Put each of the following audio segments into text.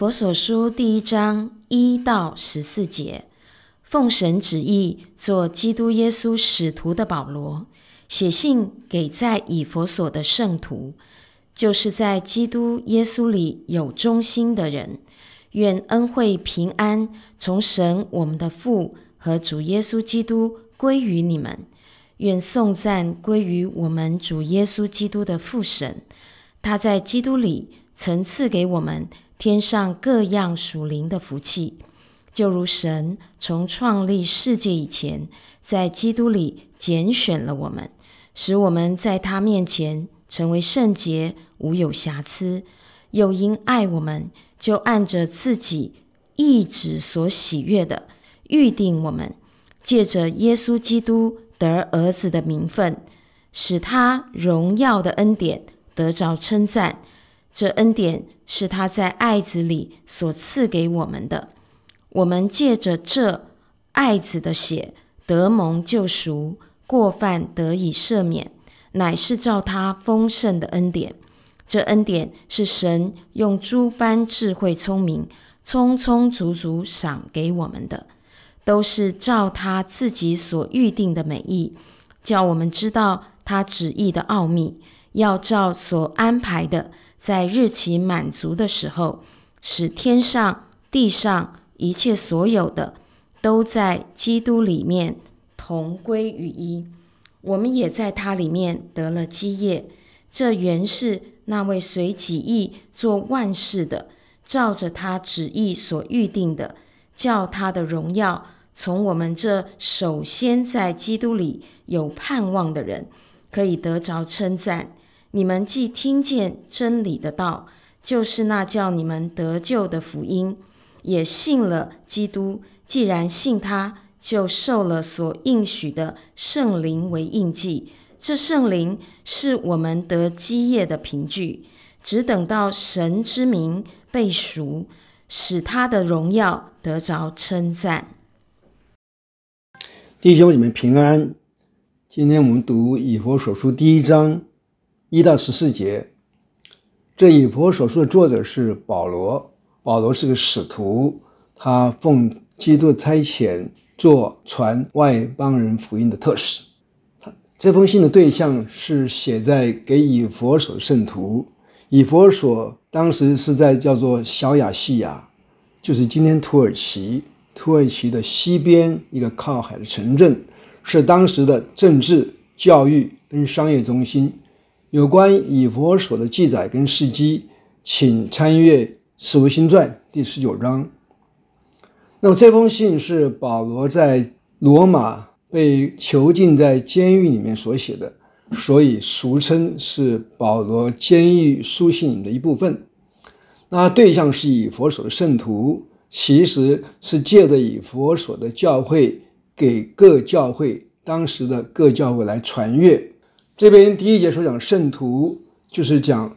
佛所书第一章一到十四节，奉神旨意做基督耶稣使徒的保罗，写信给在以佛所的圣徒，就是在基督耶稣里有忠心的人，愿恩惠平安从神我们的父和主耶稣基督归于你们。愿颂赞归于我们主耶稣基督的父神，他在基督里曾赐给我们天上各样属灵的福气，就如神从创立世界以前，在基督里拣选了我们，使我们在他面前成为圣洁，无有瑕疵；又因爱我们，就按着自己意旨所喜悦的预定我们，借着耶稣基督。得儿子的名分，使他荣耀的恩典得着称赞。这恩典是他在爱子里所赐给我们的。我们借着这爱子的血得蒙救赎，过犯得以赦免，乃是照他丰盛的恩典。这恩典是神用诸般智慧聪明，充充足足赏给我们的。都是照他自己所预定的美意，叫我们知道他旨意的奥秘，要照所安排的，在日期满足的时候，使天上地上一切所有的，都在基督里面同归于一。我们也在他里面得了基业。这原是那位随己意做万事的，照着他旨意所预定的，叫他的荣耀。从我们这首先在基督里有盼望的人，可以得着称赞。你们既听见真理的道，就是那叫你们得救的福音，也信了基督。既然信他，就受了所应许的圣灵为印记。这圣灵是我们得基业的凭据。只等到神之名被赎，使他的荣耀得着称赞。弟兄姊妹平安。今天我们读以弗所书第一章一到十四节。这以弗所书的作者是保罗，保罗是个使徒，他奉基督差遣做传外邦人福音的特使。他这封信的对象是写在给以弗所圣徒。以弗所当时是在叫做小亚细亚，就是今天土耳其。土耳其的西边一个靠海的城镇，是当时的政治、教育跟商业中心。有关以弗所的记载跟事迹，请参阅《使徒行传》第十九章。那么这封信是保罗在罗马被囚禁在监狱里面所写的，所以俗称是保罗监狱书信的一部分。那对象是以弗所的圣徒。其实是借着以弗所的教会给各教会当时的各教会来传阅。这边第一节所讲圣徒，就是讲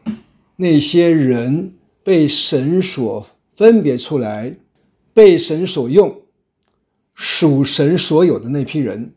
那些人被神所分别出来，被神所用，属神所有的那批人。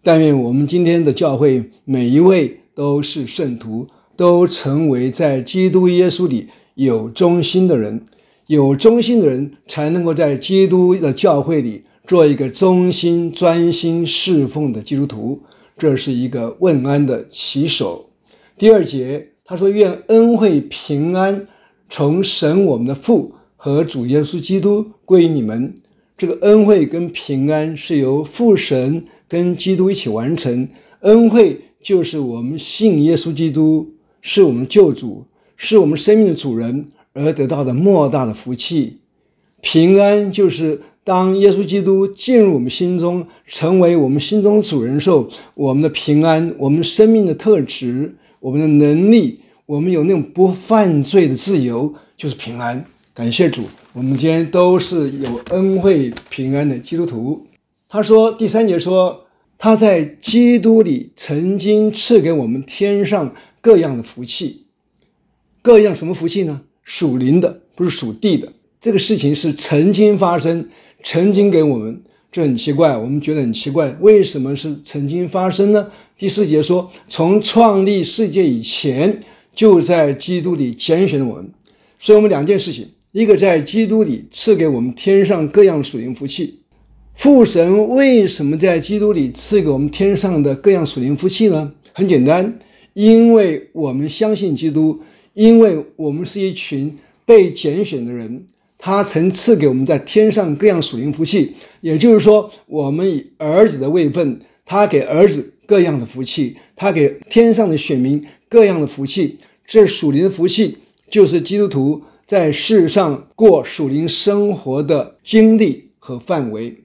但愿我们今天的教会每一位都是圣徒，都成为在基督耶稣里有忠心的人。有忠心的人才能够在基督的教会里做一个忠心、专心侍奉的基督徒，这是一个问安的起手。第二节他说：“愿恩惠平安从神我们的父和主耶稣基督归于你们。”这个恩惠跟平安是由父神跟基督一起完成。恩惠就是我们信耶稣基督是我们救主，是我们生命的主人。而得到的莫大的福气，平安就是当耶稣基督进入我们心中，成为我们心中主人时，我们的平安，我们生命的特质，我们的能力，我们有那种不犯罪的自由，就是平安。感谢主，我们今天都是有恩惠平安的基督徒。他说第三节说，他在基督里曾经赐给我们天上各样的福气，各样什么福气呢？属灵的不是属地的，这个事情是曾经发生，曾经给我们，这很奇怪，我们觉得很奇怪，为什么是曾经发生呢？第四节说，从创立世界以前，就在基督里拣选了我们，所以我们两件事情，一个在基督里赐给我们天上各样属灵福气。父神为什么在基督里赐给我们天上的各样属灵福气呢？很简单，因为我们相信基督，因为我们是一群被拣选的人，他曾赐给我们在天上各样属灵福气。也就是说，我们以儿子的位分，他给儿子各样的福气，他给天上的选民各样的福气。这属灵的福气，就是基督徒在世上过属灵生活的经历和范围。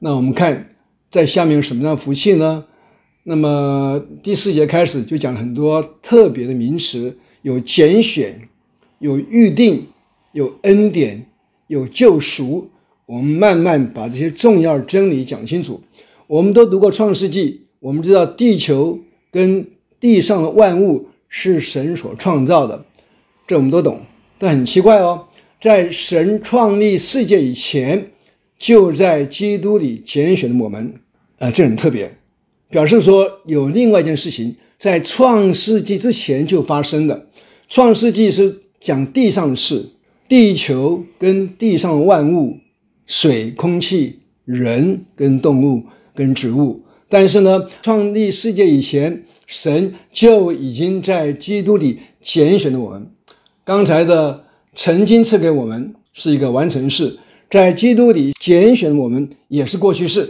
那我们看，在下面有什么样的福气呢？那么第四节开始就讲了很多特别的名词，有拣选，有预定，有恩典，有救赎。我们慢慢把这些重要真理讲清楚。我们都读过创世纪，我们知道地球跟地上的万物。是神所创造的，这我们都懂。但很奇怪哦，在神创立世界以前，就在基督里拣选了我们。呃，这很特别，表示说有另外一件事情在创世纪之前就发生的。创世纪是讲地上的事，地球跟地上万物，水、空气、人跟动物跟植物。但是呢，创立世界以前，神就已经在基督里拣选了我们。刚才的曾经赐给我们是一个完成式，在基督里拣选我们也是过去式，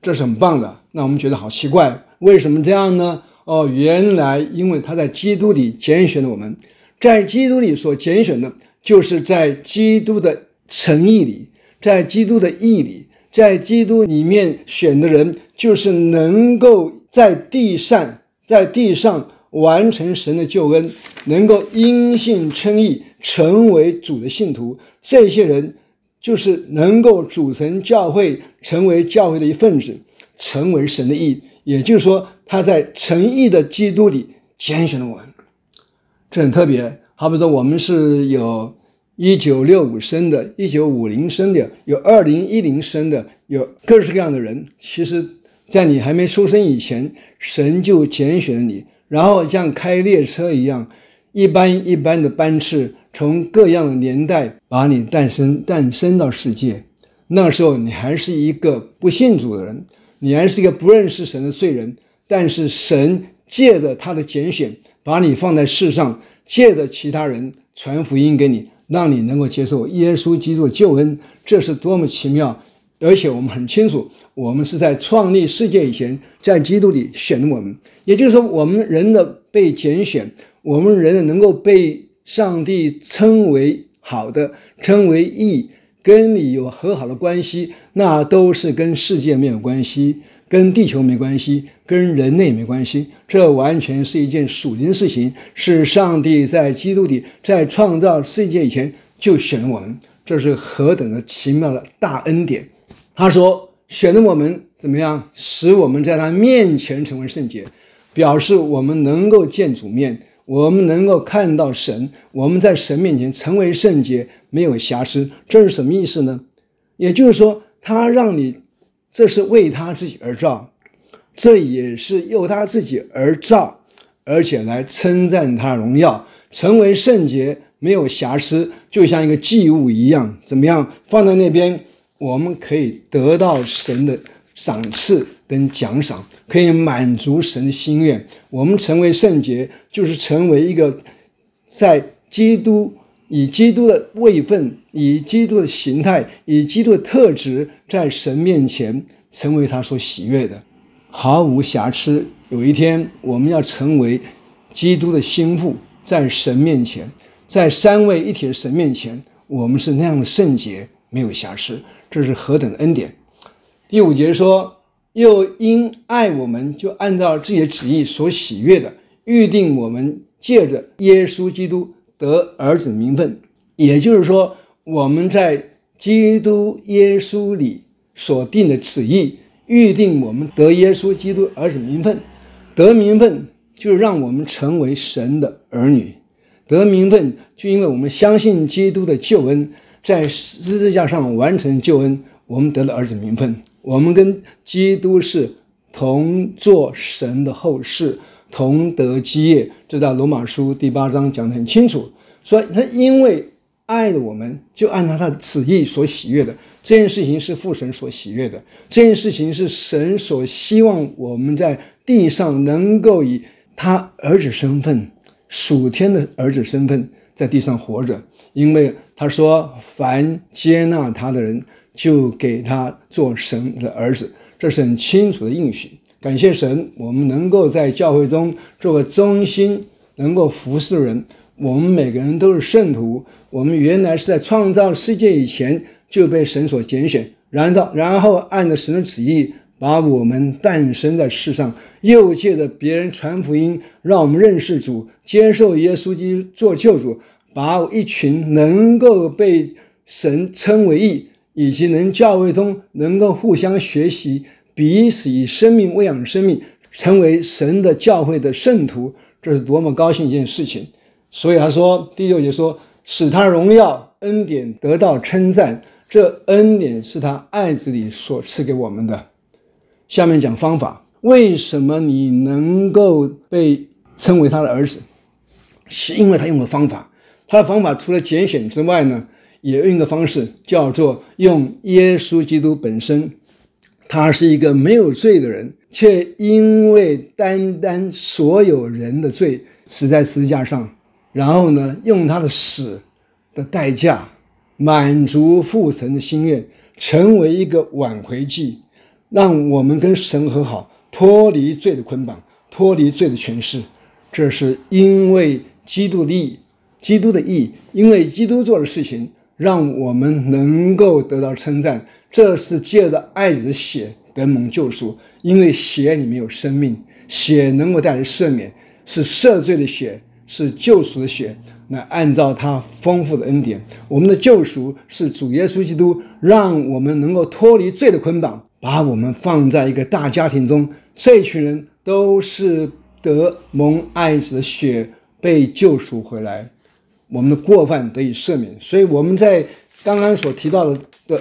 这是很棒的。那我们觉得好奇怪，为什么这样呢？哦，原来因为他在基督里拣选了我们，在基督里所拣选的，就是在基督的诚意里，在基督的义里。在基督里面选的人，就是能够在地上，在地上完成神的救恩，能够因信称义，成为主的信徒。这些人就是能够组成教会，成为教会的一份子，成为神的义。也就是说，他在诚意的基督里拣选了我们，这很特别。好比说，我们是有。一九六五生的，一九五零生的，有二零一零生的，有各式各样的人。其实，在你还没出生以前，神就拣选了你，然后像开列车一样，一班一班的班次，从各样的年代把你诞生诞生到世界。那时候你还是一个不信主的人，你还是一个不认识神的罪人。但是神借着他的拣选，把你放在世上，借着其他人传福音给你。让你能够接受耶稣基督的救恩，这是多么奇妙！而且我们很清楚，我们是在创立世界以前，在基督里选的我们。也就是说，我们人的被拣选，我们人的能够被上帝称为好的，称为义，跟你有和好的关系，那都是跟世界没有关系。跟地球没关系，跟人类没关系，这完全是一件属灵事情，是上帝在基督里在创造世界以前就选了我们，这是何等的奇妙的大恩典！他说选了我们怎么样，使我们在他面前成为圣洁，表示我们能够见主面，我们能够看到神，我们在神面前成为圣洁，没有瑕疵。这是什么意思呢？也就是说，他让你。这是为他自己而造，这也是由他自己而造，而且来称赞他荣耀，成为圣洁，没有瑕疵，就像一个祭物一样。怎么样？放在那边，我们可以得到神的赏赐跟奖赏，可以满足神的心愿。我们成为圣洁，就是成为一个在基督。以基督的位分，以基督的形态，以基督的特质，在神面前成为他所喜悦的，毫无瑕疵。有一天，我们要成为基督的心腹，在神面前，在三位一体的神面前，我们是那样的圣洁，没有瑕疵。这是何等的恩典！第五节说：“又因爱我们，就按照自己的旨意所喜悦的，预定我们借着耶稣基督。”得儿子名分，也就是说，我们在基督耶稣里所定的旨意，预定我们得耶稣基督儿子名分。得名分就让我们成为神的儿女。得名分就因为我们相信基督的救恩，在十字架上完成救恩，我们得了儿子名分。我们跟基督是同作神的后嗣。同德基业，这在罗马书第八章讲得很清楚，说他因为爱了我们，就按照他的旨意所喜悦的。这件事情是父神所喜悦的，这件事情是神所希望我们在地上能够以他儿子身份、属天的儿子身份在地上活着。因为他说：“凡接纳他的人，就给他做神的儿子。”这是很清楚的应许。感谢神，我们能够在教会中做个忠心，能够服侍人。我们每个人都是圣徒。我们原来是在创造世界以前就被神所拣选，然后然后按着神的旨意把我们诞生在世上，又借着别人传福音，让我们认识主，接受耶稣基督做救主，把一群能够被神称为义，以及能教会中能够互相学习，彼此以生命喂养生命，成为神的教会的圣徒，这是多么高兴一件事情！所以他说第六节说。使他荣耀恩典得到称赞，这恩典是他爱子里所赐给我们的。下面讲方法，为什么你能够被称为他的儿子？是因为他用的方法。他的方法除了拣选之外呢，也用一个方式，叫做用耶稣基督本身。他是一个没有罪的人，却因为担当所有人的罪，死在十字架上。然后呢，用他的死的代价，满足父神的心愿，成为一个挽回祭，让我们跟神和好，脱离罪的捆绑，脱离罪的权势。这是因为基督的义，基督的义，因为基督做的事情，让我们能够得到称赞。这是借着爱子的血得蒙救赎，因为血里面有生命，血能够带来赦免，是赦罪的血。是救赎的血，那按照他丰富的恩典，我们的救赎是主耶稣基督，让我们能够脱离罪的捆绑，把我们放在一个大家庭中。这群人都是得蒙爱子的血被救赎回来，我们的过犯得以赦免。所以我们在刚刚所提到的的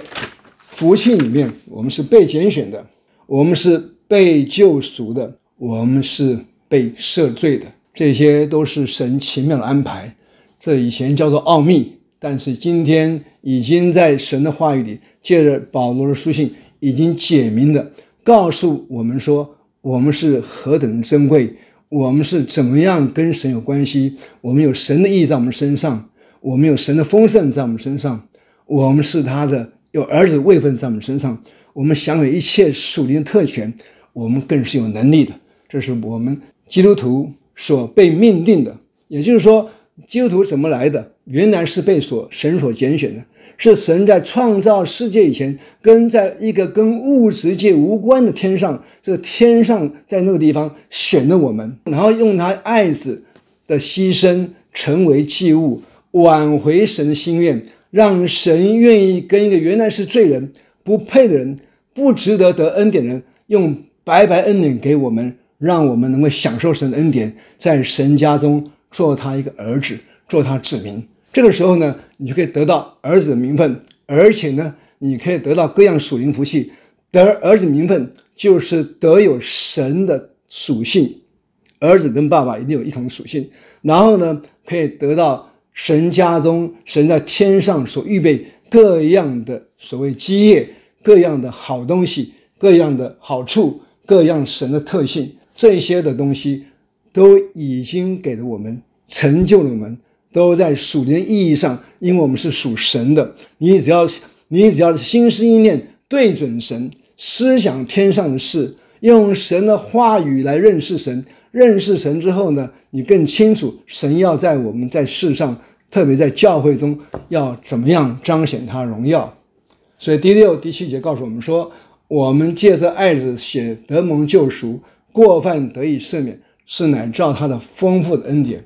福气里面，我们是被拣选的，我们是被救赎的，我们是被赦罪的。这些都是神奇妙的安排，这以前叫做奥秘，但是今天已经在神的话语里，借着保罗的书信，已经解明的，告诉我们说，我们是何等珍贵，我们是怎么样跟神有关系，我们有神的义在我们身上，我们有神的丰盛在我们身上，我们是他的有儿子位分在我们身上，我们享有一切属灵特权，我们更是有能力的，这是我们基督徒。所被命定的，也就是说，基督徒怎么来的？原来是被所神所拣选的，是神在创造世界以前，跟在一个跟物质界无关的天上，这个天上在那个地方选了我们，然后用他爱子的牺牲成为祭物，挽回神的心愿，让神愿意跟一个原来是罪人、不配的人、不值得得恩典的人，用白白恩典给我们。让我们能够享受神的恩典，在神家中做他一个儿子，做他子民。这个时候呢，你就可以得到儿子的名分，而且呢，你可以得到各样属灵福气。得儿子名分，就是得有神的属性，儿子跟爸爸一定有一同属性。然后呢，可以得到神家中神在天上所预备各样的所谓基业，各样的好东西，各样的好处，各样神的特性。这些的东西都已经给了我们，成就了我们，都在属灵意义上，因为我们是属神的。你只要你只要心思意念对准神，思想天上的事，用神的话语来认识神。认识神之后呢，你更清楚神要在我们在世上，特别在教会中要怎么样彰显他荣耀。所以第六、第七节告诉我们说，我们借着爱子写得蒙救赎。过犯得以赦免，是乃照他的丰富的恩典。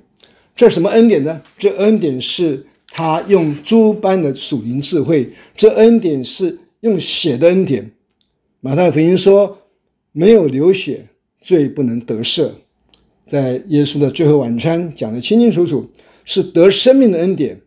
这什么恩典呢？这恩典是他用诸般的属灵智慧。这恩典是用血的恩典。马太福音说：“没有流血，罪不能得赦。”在耶稣的最后晚餐讲得清清楚楚，是得生命的恩典，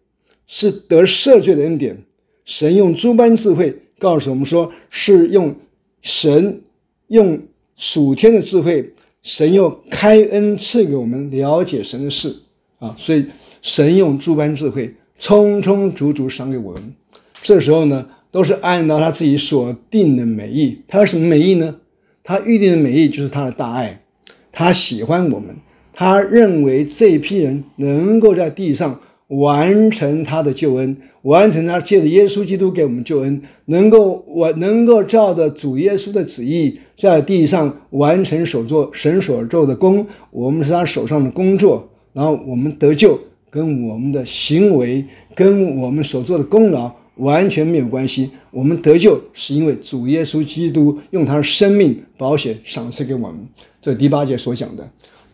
是得赦罪的恩典。神用诸般智慧告诉我们说，是用神用。属天的智慧，神又开恩赐给我们了解神的事啊，所以神用诸般智慧充充足足赏给我们。这时候呢，都是按照他自己所定的美意。他有什么美意呢？他预定的美意就是他的大爱，他喜欢我们，他认为这一批人能够在地上完成他的救恩，完成他借着耶稣基督给我们救恩，能够我能够照着主耶稣的旨意在地上完成所做神所做的工，我们是他手上的工作，然后我们得救跟我们的行为跟我们所做的功劳。完全没有关系。我们得救是因为主耶稣基督用他的生命保险赏赐给我们。这第八节所讲的，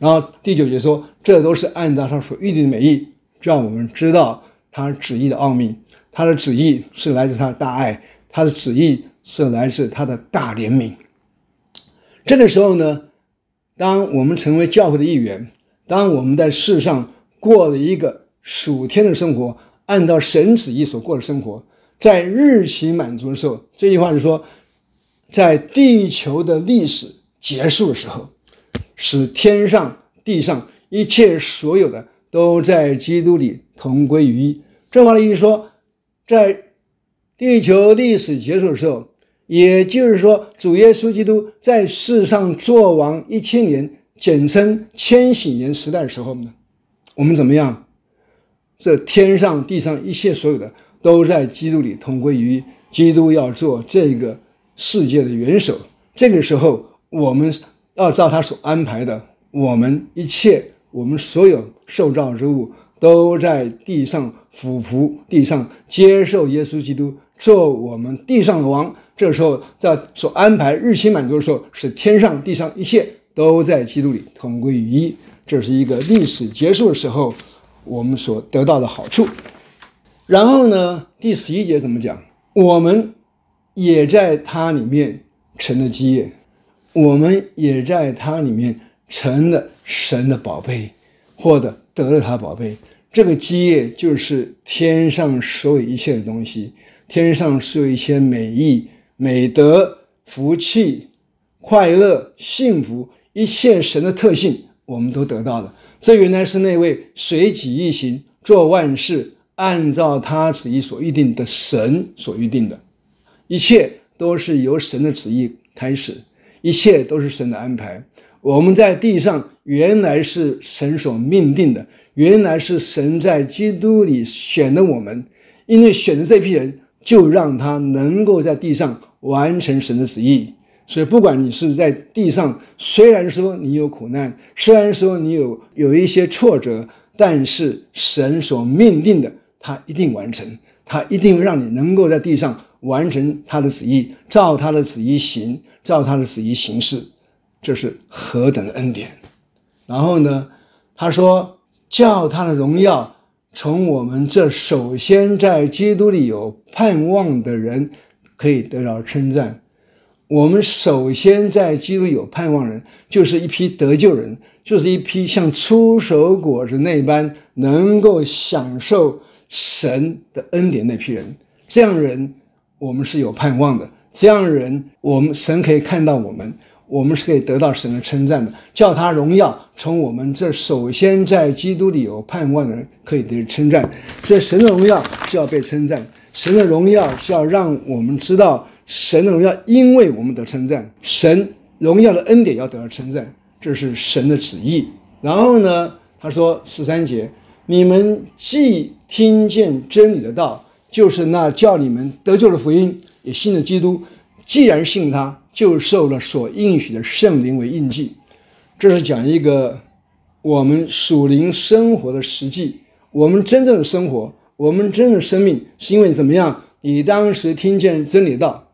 然后第九节说，这都是按照他所预定的美意，让我们知道他旨意的奥秘。他的旨意是来自他的大爱，他的旨意是来自他的大怜悯。这个时候呢，当我们成为教会的一员，当我们在世上过了一个属天的生活，按照神旨意所过的生活。在日期满足的时候，这句话是说，在地球的历史结束的时候，使天上地上一切所有的都在基督里同归于一。这话的意思说，在地球历史结束的时候，也就是说，主耶稣基督在世上作王一千年，简称千禧年时代的时候呢，我们怎么样？这天上地上一切所有的。都在基督里同归于一。基督要做这个世界的元首，这个时候我们要照他所安排的，我们一切我们所有受造之物都在地上俯伏，地上接受耶稣基督做我们地上的王。这时候在所安排日期满足的时候，使天上地上一切都在基督里同归于一。这是一个历史结束的时候，我们所得到的好处。然后呢，第十一节怎么讲？我们也在他里面成了基业，我们也在他里面成了神的宝贝，或者得了他宝贝。这个基业就是天上所有一切的东西，天上所有一切美意、美德、福气、快乐、幸福，一切神的特性，我们都得到了。这原来是那位随己意行，做万事。按照他旨意所预定的，神所预定的，一切都是由神的旨意开始，一切都是神的安排。我们在地上原来是神所命定的，原来是神在基督里选的我们，因为选的这批人，就让他能够在地上完成神的旨意。所以，不管你是在地上，虽然说你有苦难，虽然说你有有一些挫折，但是神所命定的。他一定完成，他一定让你能够在地上完成他的旨意，照他的旨意行，照他的旨意行事，这是何等的恩典！然后呢，他说叫他的荣耀从我们这首先在基督里有盼望的人可以得到称赞。我们首先在基督有盼望人，就是一批得救人，就是一批像初熟果子那般能够享受。神的恩典那批人，这样人我们是有盼望的。这样人，我们神可以看到我们，我们是可以得到神的称赞的，叫他荣耀从我们这首先在基督里有盼望的人可以得称赞。所以神的荣耀是要被称赞，神的荣耀是要让我们知道神的荣耀，因为我们得称赞，神荣耀的恩典要得到称赞，这是神的旨意。然后呢，他说十三节。你们既听见真理的道，就是那叫你们得救的福音，也信了基督。既然信他，就受了所应许的圣灵为印记。这是讲一个我们属灵生活的实际。我们真正的生活，我们真正的生命，是因为怎么样？你当时听见真理道，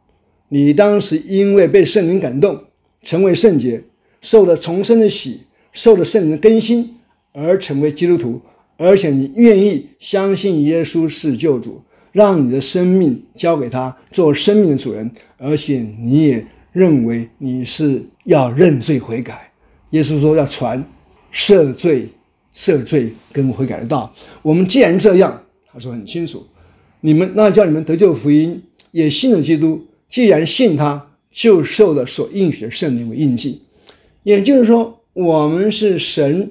你当时因为被圣灵感动，成为圣洁，受了重生的喜，受了圣灵的更新，而成为基督徒。而且你愿意相信耶稣是救主，让你的生命交给他做生命的主人，而且你也认为你是要认罪悔改。耶稣说要传赦罪、赦罪跟悔改的道。我们既然这样，他说很清楚，你们那叫你们得救福音，也信了基督。既然信他，就受了所应许的圣灵为印记。也就是说，我们是神。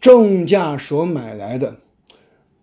重价所买来的，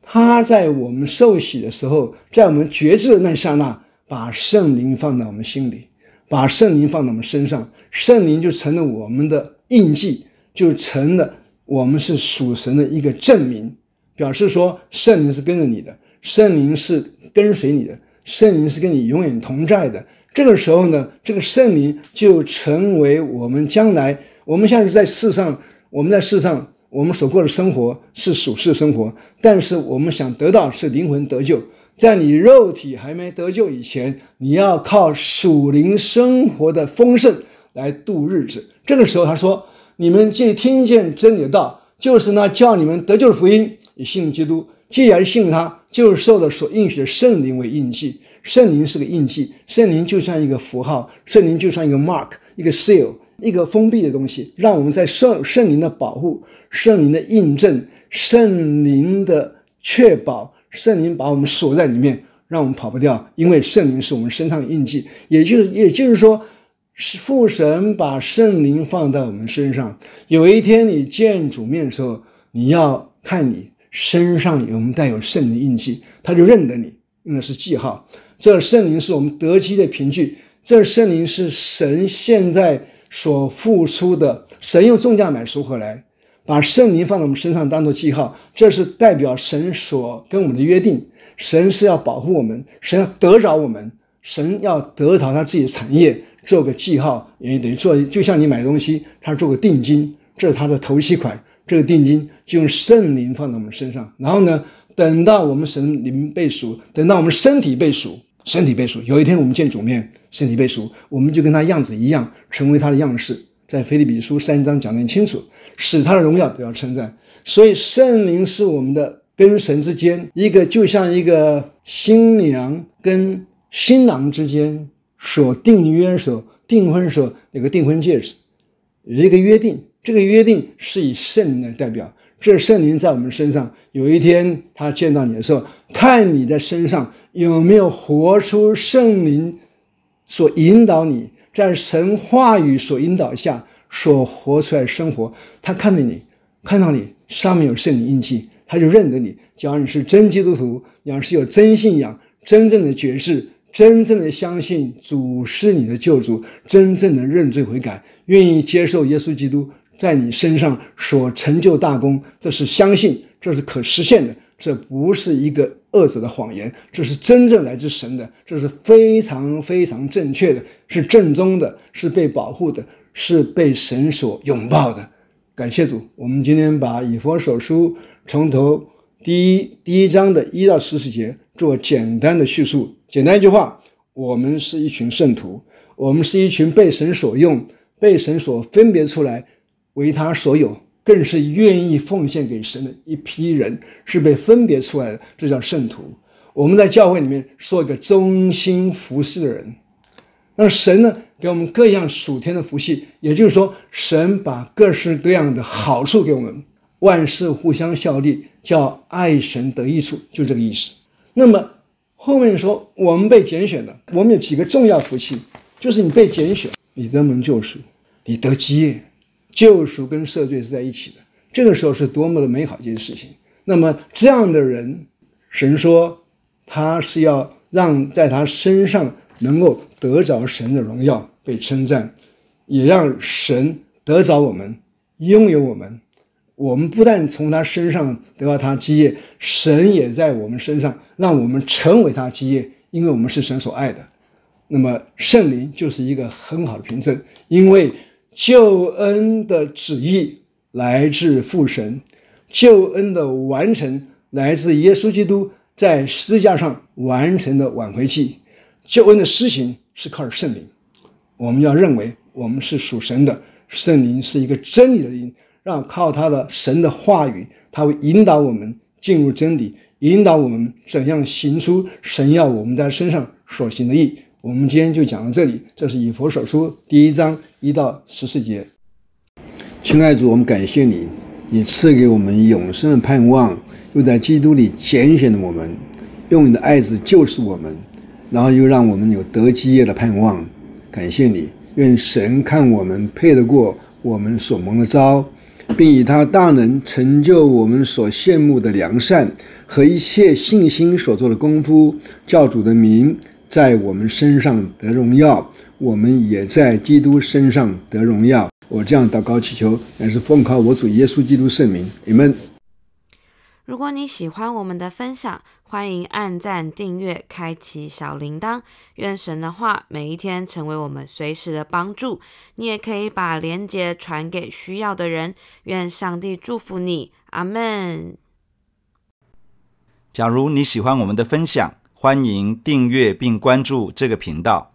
他在我们受洗的时候，在我们觉知的那刹那，把圣灵放到我们心里，把圣灵放到我们身上，圣灵就成了我们的印记，就成了我们是属神的一个证明，表示说圣灵是跟着你的，圣灵是跟随你的，圣灵是跟你永远同在的。这个时候呢，这个圣灵就成为我们将来，我们现在是在世上，我们在世上。我们所过的生活是属世生活，但是我们想得到是灵魂得救。在你肉体还没得救以前，你要靠属灵生活的丰盛来度日子。这个时候，他说：“你们既听见真理的道，就是那叫你们得救的福音，也信基督。既然信他，就是受了所应许的圣灵为印记。圣灵是个印记，圣灵就像一个符号，圣灵就像一个 mark，一个 seal。”一个封闭的东西，让我们在圣圣灵的保护、圣灵的印证、圣灵的确保、圣灵把我们锁在里面，让我们跑不掉。因为圣灵是我们身上的印记，也就是也就是说，是父神把圣灵放在我们身上。有一天你见主面的时候，你要看你身上有没有带有圣灵印记，他就认得你，用的是记号。这圣灵是我们得基的凭据，这圣灵是神现在。所付出的，神用重价买赎回来，把圣灵放在我们身上当做记号，这是代表神所跟我们的约定。神是要保护我们，神要得着我们，神要得着他自己的产业，做个记号，也等于做，就像你买东西，他做个定金，这是他的头期款，这个定金就用圣灵放在我们身上，然后呢，等到我们神灵被赎，等到我们身体被赎。身体被赎，有一天我们见主面，身体被赎，我们就跟他样子一样，成为他的样式。在腓立比书三章讲得很清楚，使他的荣耀得到称赞。所以圣灵是我们的跟神之间一个，就像一个新娘跟新郎之间所订约所订婚时候那个订婚戒指，有一个约定，这个约定是以圣灵来代表。这圣灵在我们身上，有一天他见到你的时候，看你的身上有没有活出圣灵所引导你，在神话语所引导下所活出来的生活。他看到你，看到你上面有圣灵印记，他就认得你。只要你是真基督徒，你要是有真信仰、真正的决志、真正的相信主是你的救主，真正的认罪悔改，愿意接受耶稣基督。在你身上所成就大功，这是相信，这是可实现的，这不是一个恶者的谎言，这是真正来自神的，这是非常非常正确的，是正宗的，是被保护的，是被神所拥抱的。感谢主，我们今天把以弗所书从头第一第一章的一到十四节做简单的叙述。简单一句话，我们是一群圣徒，我们是一群被神所用、被神所分别出来。为他所有，更是愿意奉献给神的一批人，是被分别出来的，这叫圣徒。我们在教会里面说一个忠心服侍的人，那神呢，给我们各样属天的福气，也就是说，神把各式各样的好处给我们，万事互相效力，叫爱神得益处，就这个意思。那么后面说，我们被拣选的，我们有几个重要福气，就是你被拣选，你得蒙救赎，你得基业。救赎跟赦罪是在一起的，这个时候是多么的美好一件事情。那么这样的人，神说他是要让在他身上能够得着神的荣耀，被称赞，也让神得着我们，拥有我们。我们不但从他身上得到他基业，神也在我们身上让我们成为他基业，因为我们是神所爱的。那么圣灵就是一个很好的凭证，因为。救恩的旨意来自父神，救恩的完成来自耶稣基督在十字架上完成的挽回祭，救恩的施行是靠着圣灵。我们要认为我们是属神的，圣灵是一个真理的灵，让靠他的神的话语，他会引导我们进入真理，引导我们怎样行出神要我们在身上所行的义。我们今天就讲到这里，这是以弗所书第一章一到十四节。亲爱的主，我们感谢你，你赐给我们永生的盼望，又在基督里拣选了我们，用你的爱子救赎我们，然后又让我们有得基业的盼望。感谢你，愿神看我们配得过我们所蒙的招，并以他大能成就我们所羡慕的良善和一切信心所做的功夫，叫主的名在我们身上得荣耀，我们也在基督身上得荣耀。我这样祷告祈求，乃是奉靠我主耶稣基督圣名，你们。如果你喜欢我们的分享，欢迎按赞、订阅、开启小铃铛。愿神的话每一天成为我们随时的帮助。你也可以把连接传给需要的人。愿上帝祝福你，阿门。假如你喜欢我们的分享，欢迎订阅并关注这个频道。